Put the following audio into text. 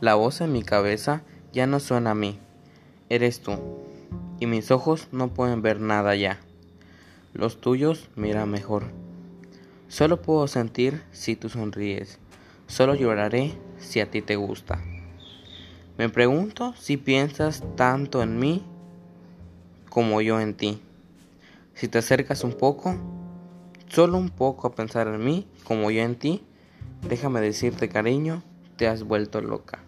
La voz en mi cabeza ya no suena a mí, eres tú, y mis ojos no pueden ver nada ya. Los tuyos miran mejor. Solo puedo sentir si tú sonríes, solo lloraré si a ti te gusta. Me pregunto si piensas tanto en mí como yo en ti. Si te acercas un poco, solo un poco a pensar en mí como yo en ti, déjame decirte cariño, te has vuelto loca.